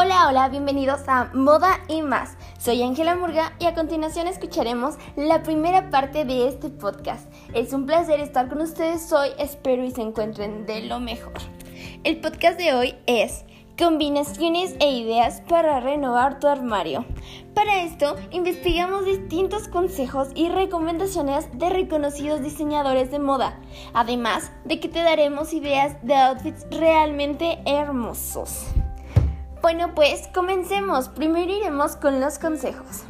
Hola, hola, bienvenidos a Moda y más. Soy Ángela Murga y a continuación escucharemos la primera parte de este podcast. Es un placer estar con ustedes hoy, espero y se encuentren de lo mejor. El podcast de hoy es Combinaciones e ideas para renovar tu armario. Para esto, investigamos distintos consejos y recomendaciones de reconocidos diseñadores de moda, además de que te daremos ideas de outfits realmente hermosos. Bueno, pues comencemos. Primero iremos con los consejos.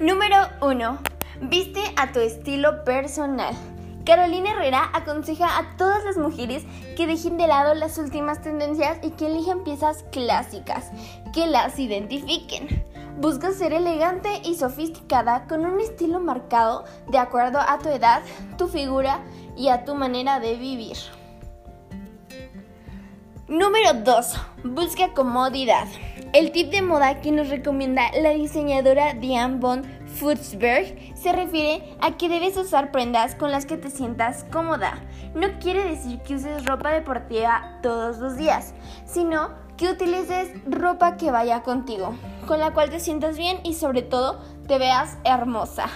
Número 1. Viste a tu estilo personal. Carolina Herrera aconseja a todas las mujeres que dejen de lado las últimas tendencias y que elijan piezas clásicas, que las identifiquen. Busca ser elegante y sofisticada con un estilo marcado de acuerdo a tu edad, tu figura y a tu manera de vivir. Número 2. Busca comodidad. El tip de moda que nos recomienda la diseñadora Diane von Futzberg se refiere a que debes usar prendas con las que te sientas cómoda. No quiere decir que uses ropa deportiva todos los días, sino que utilices ropa que vaya contigo, con la cual te sientas bien y sobre todo te veas hermosa.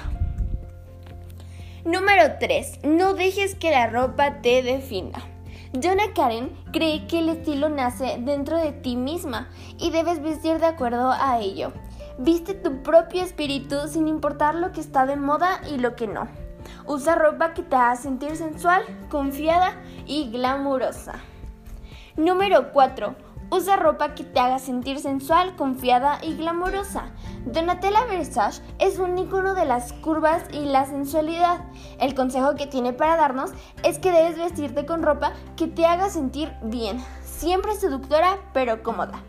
Número 3. No dejes que la ropa te defina. Jonah Karen cree que el estilo nace dentro de ti misma y debes vestir de acuerdo a ello. Viste tu propio espíritu sin importar lo que está de moda y lo que no. Usa ropa que te haga sentir sensual, confiada y glamurosa. Número 4 Usa ropa que te haga sentir sensual, confiada y glamurosa. Donatella Versace es un icono de las curvas y la sensualidad. El consejo que tiene para darnos es que debes vestirte con ropa que te haga sentir bien, siempre seductora pero cómoda.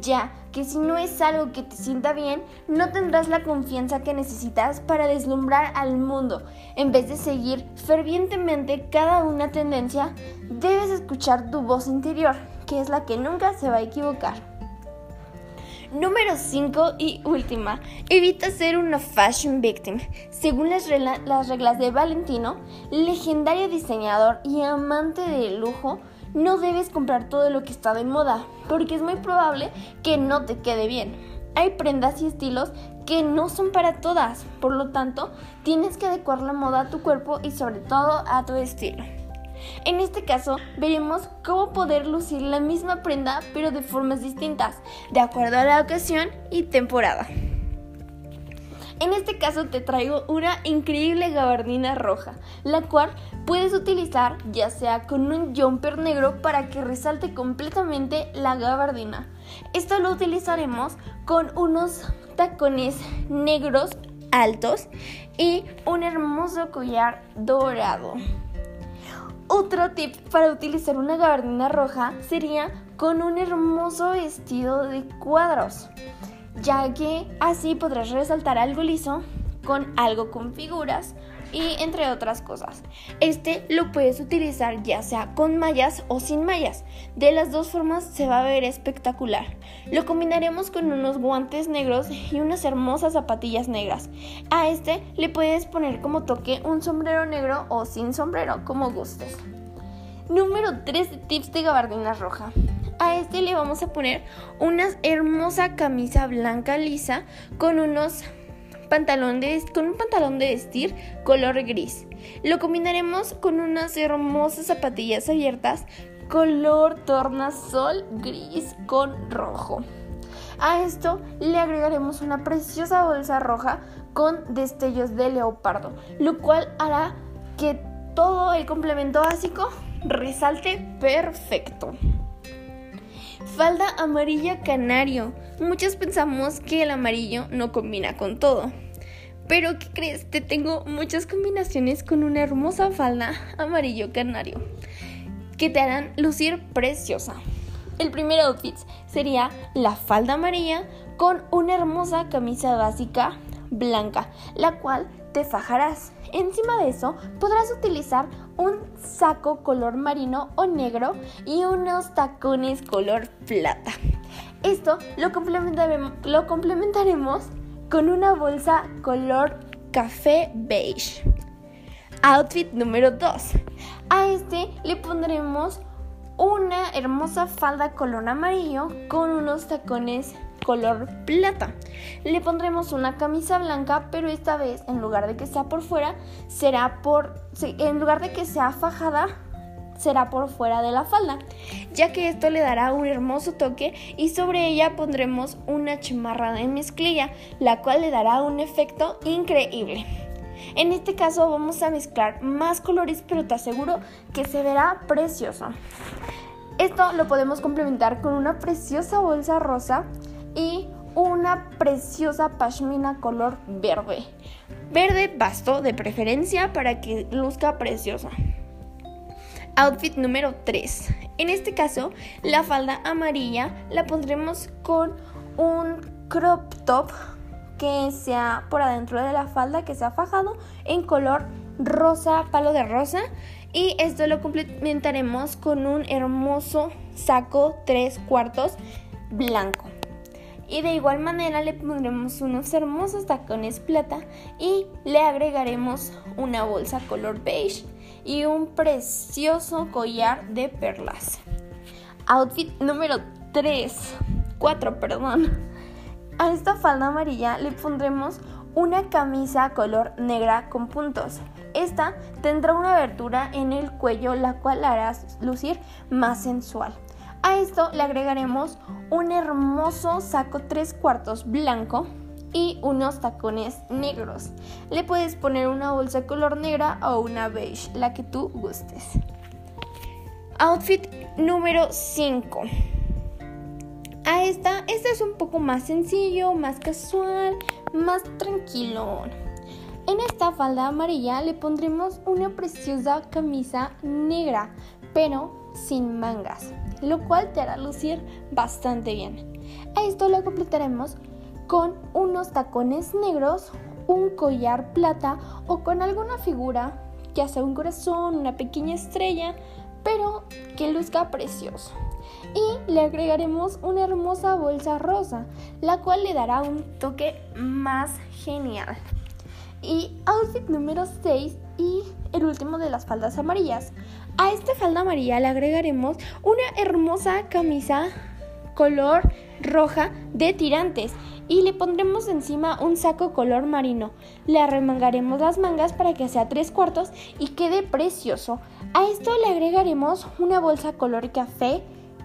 Ya que si no es algo que te sienta bien, no tendrás la confianza que necesitas para deslumbrar al mundo. En vez de seguir fervientemente cada una tendencia, debes escuchar tu voz interior que es la que nunca se va a equivocar. Número 5 y última, evita ser una fashion victim. Según las, las, reglas de Valentino, legendario diseñador y amante del lujo, no debes comprar todo lo que está de moda, porque es muy probable que no te quede bien. Hay prendas y estilos que no son para todas, por lo tanto, tienes que adecuar la moda a tu cuerpo y sobre todo a tu estilo. En este caso, veremos cómo poder lucir la misma prenda pero de formas distintas, de acuerdo a la ocasión y temporada. En este caso te traigo una increíble gabardina roja, la cual puedes utilizar ya sea con un jumper negro para que resalte completamente la gabardina. Esto lo utilizaremos con unos tacones negros altos y un hermoso collar dorado. Otro tip para utilizar una gabardina roja sería con un hermoso vestido de cuadros, ya que así podrás resaltar algo liso con algo con figuras y entre otras cosas. Este lo puedes utilizar ya sea con mallas o sin mallas. De las dos formas se va a ver espectacular. Lo combinaremos con unos guantes negros y unas hermosas zapatillas negras. A este le puedes poner como toque un sombrero negro o sin sombrero, como gustes. Número 3 de tips de gabardina roja. A este le vamos a poner una hermosa camisa blanca lisa con unos pantalón de, con un pantalón de vestir color gris. Lo combinaremos con unas hermosas zapatillas abiertas color tornasol gris con rojo. A esto le agregaremos una preciosa bolsa roja con destellos de leopardo, lo cual hará que todo el complemento básico resalte perfecto. Falda amarilla canario. Muchos pensamos que el amarillo no combina con todo. Pero ¿qué crees? Te tengo muchas combinaciones con una hermosa falda amarillo canario que te harán lucir preciosa. El primer outfit sería la falda amarilla con una hermosa camisa básica blanca, la cual te fajarás. Encima de eso podrás utilizar un saco color marino o negro y unos tacones color plata. Esto lo, complementaremos con una bolsa color café beige. Outfit número 2. A este le pondremos una hermosa falda color amarillo con unos tacones color plata. Le pondremos una camisa blanca, pero esta vez en lugar de que sea por fuera, será por en lugar de que sea fajada, será por fuera de la falda, ya que esto le dará un hermoso toque y sobre ella pondremos una chamarra de mezclilla, la cual le dará un efecto increíble. En este caso vamos a mezclar más colores, pero te aseguro que se verá precioso. Esto lo podemos complementar con una preciosa bolsa rosa y una preciosa pashmina color verde. Verde pasto de preferencia para que luzca preciosa. Outfit número 3. En este caso, la falda amarilla la pondremos con un crop top que sea por adentro de la falda, que sea fajado en color rosa, palo de rosa. Y esto lo complementaremos con un hermoso saco 3 cuartos blanco. Y de igual manera le pondremos unos hermosos tacones plata y le agregaremos una bolsa color beige y un precioso collar de perlas. Outfit número 3, 4, perdón. A esta falda amarilla le pondremos una camisa color negra con puntos. Esta tendrá una abertura en el cuello la cual la hará lucir más sensual. A esto le agregaremos un hermoso saco 3 cuartos blanco y unos tacones negros. Le puedes poner una bolsa color negra o una beige, la que tú gustes. Outfit número 5. A esta, este es un poco más sencillo, más casual, más tranquilo. En esta falda amarilla le pondremos una preciosa camisa negra, pero sin mangas, lo cual te hará lucir bastante bien. A esto lo completaremos con unos tacones negros, un collar plata o con alguna figura, ya sea un corazón, una pequeña estrella, pero que luzca precioso. Y le agregaremos una hermosa bolsa rosa, la cual le dará un toque más genial. Y outfit número 6 y el último de las faldas amarillas. A esta falda amarilla le agregaremos una hermosa camisa color roja de tirantes y le pondremos encima un saco color marino. Le arremangaremos las mangas para que sea tres cuartos y quede precioso. A esto le agregaremos una bolsa color café,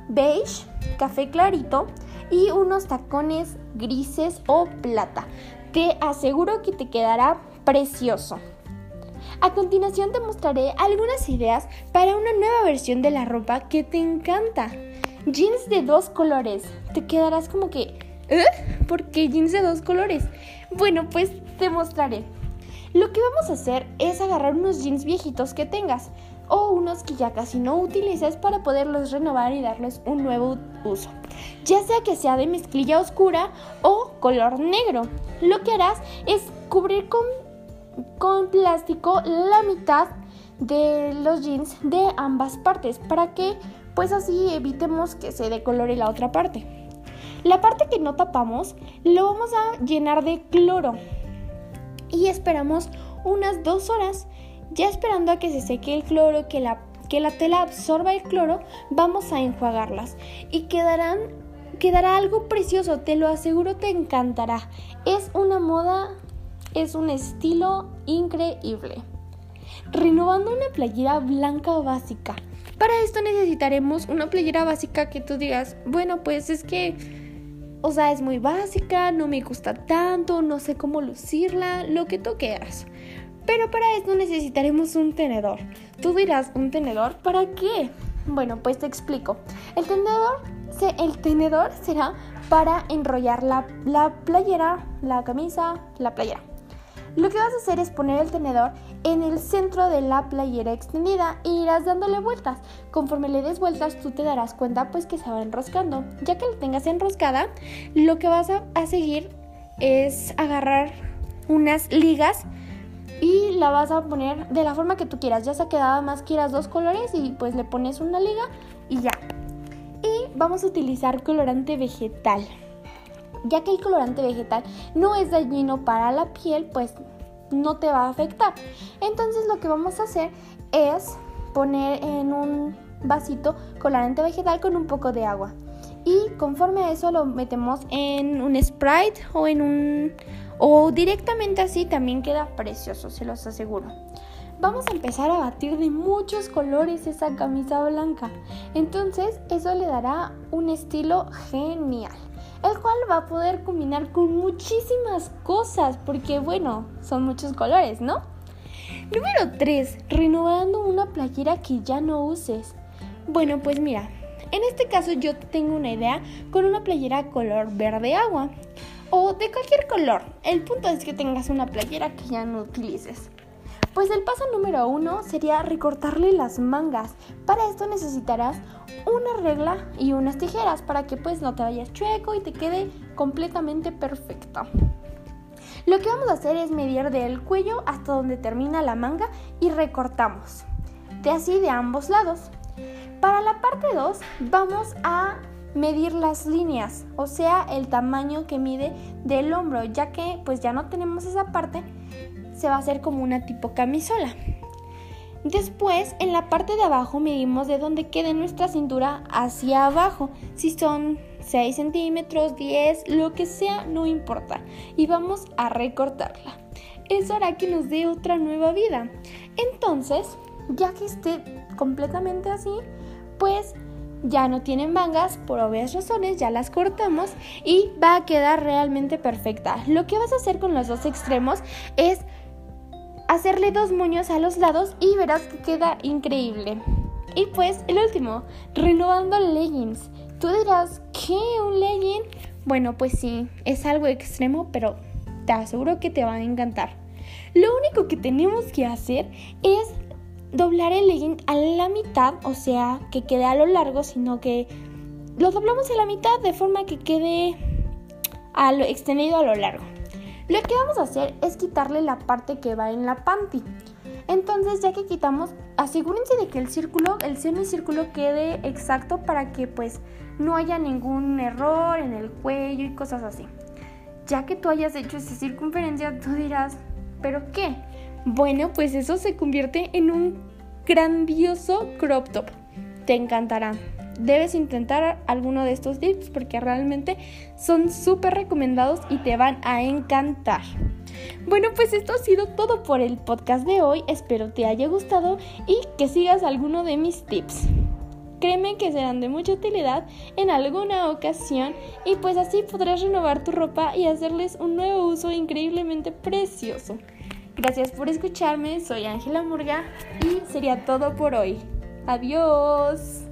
beige, café clarito y unos tacones grises o plata. Te aseguro que te quedará precioso. A continuación te mostraré algunas ideas para una nueva versión de la ropa que te encanta. Jeans de dos colores. Te quedarás como que ¿Eh? ¿Por qué jeans de dos colores? Bueno, pues te mostraré. Lo que vamos a hacer es agarrar unos jeans viejitos que tengas o unos que ya casi no utilices para poderlos renovar y darles un nuevo uso. Ya sea que sea de mezclilla oscura o color negro. Lo que harás es cubrir con, con plástico la mitad de los jeans de ambas partes para que pues así evitemos que se decolore la otra parte. La parte que no tapamos lo vamos a llenar de cloro y esperamos unas dos horas. Ya esperando a que se seque el cloro, que la, que la tela absorba el cloro, vamos a enjuagarlas y quedarán quedará algo precioso, te lo aseguro, te encantará. Es una moda, es un estilo increíble. Renovando una playera blanca básica. Para esto necesitaremos una playera básica que tú digas, bueno, pues es que o sea, es muy básica, no me gusta tanto, no sé cómo lucirla, lo que tú quieras. Pero para esto necesitaremos un tenedor. Tú dirás, ¿un tenedor para qué? Bueno, pues te explico. El tenedor, el tenedor será para enrollar la, la playera, la camisa, la playera. Lo que vas a hacer es poner el tenedor en el centro de la playera extendida e irás dándole vueltas. Conforme le des vueltas tú te darás cuenta pues que se va enroscando. Ya que la tengas enroscada, lo que vas a, seguir es agarrar unas ligas y la vas a poner de la forma que tú quieras. Ya sea que nada más quieras dos colores y pues le pones una liga y ya. Y vamos a utilizar colorante vegetal ya que el colorante vegetal no es dañino para la piel, pues no te va a afectar. Entonces lo que vamos a hacer es poner en un vasito colorante vegetal con un poco de agua. Y conforme a eso lo metemos en un Sprite o en un... o directamente así también queda precioso, se los aseguro. Vamos a empezar a batir de muchos colores esa camisa blanca. Entonces eso le dará un estilo genial el cual va a poder combinar con muchísimas cosas, porque bueno, son muchos colores, ¿no? Número 3. Renovando una playera que ya no uses. Bueno, pues mira, en este caso yo tengo una idea con una playera color verde agua o de cualquier color. El punto es que tengas una playera que ya no utilices. Pues el paso número uno sería recortarle las mangas. Para esto necesitarás una regla y unas tijeras para que pues no te vayas chueco y te quede completamente perfecto. Lo que vamos a hacer es medir del cuello hasta donde termina la manga y recortamos. De así de ambos lados. Para la parte 2 vamos a medir las líneas, o sea, el tamaño que mide del hombro, ya que pues ya no tenemos esa parte, se va a hacer como una tipo camisola. Después, en la parte de abajo medimos de donde quede nuestra cintura hacia abajo. Si son 6 centímetros, 10, lo que sea, no importa. Y vamos a recortarla. Eso hará que nos dé otra nueva vida. Entonces, ya que esté completamente así, pues ya no tienen mangas, por obvias razones, ya las cortamos y va a quedar realmente perfecta. Lo que vas a hacer con los dos extremos es hacerle dos moños a los lados y verás que queda increíble. Y pues el último, renovando leggings. Tú dirás, ¿qué? ¿Un legging? Bueno, pues sí, es algo extremo, pero te aseguro que te va a encantar. Lo único que tenemos que hacer es doblar el legging a la mitad, o sea, que quede a lo largo, sino que lo doblamos a la mitad de forma que quede a lo extendido a lo largo. Lo que vamos a hacer es quitarle la parte que va en la panty. Entonces, ya que quitamos, asegúrense de que el círculo, el semicírculo quede exacto para que pues no haya ningún error en el cuello y cosas así. Ya que tú hayas hecho esa circunferencia, tú dirás, ¿pero qué? Bueno, pues eso se convierte en un grandioso crop top. Te encantará debes intentar alguno de estos tips porque realmente son súper recomendados y te van a encantar. Bueno, pues esto ha sido todo por el podcast de hoy. Espero te haya gustado y que sigas alguno de mis tips. Créeme que serán de mucha utilidad en alguna ocasión y pues así podrás renovar tu ropa y hacerles un nuevo uso increíblemente precioso. Gracias por escucharme, soy Ángela Murga y sería todo por hoy. Adiós.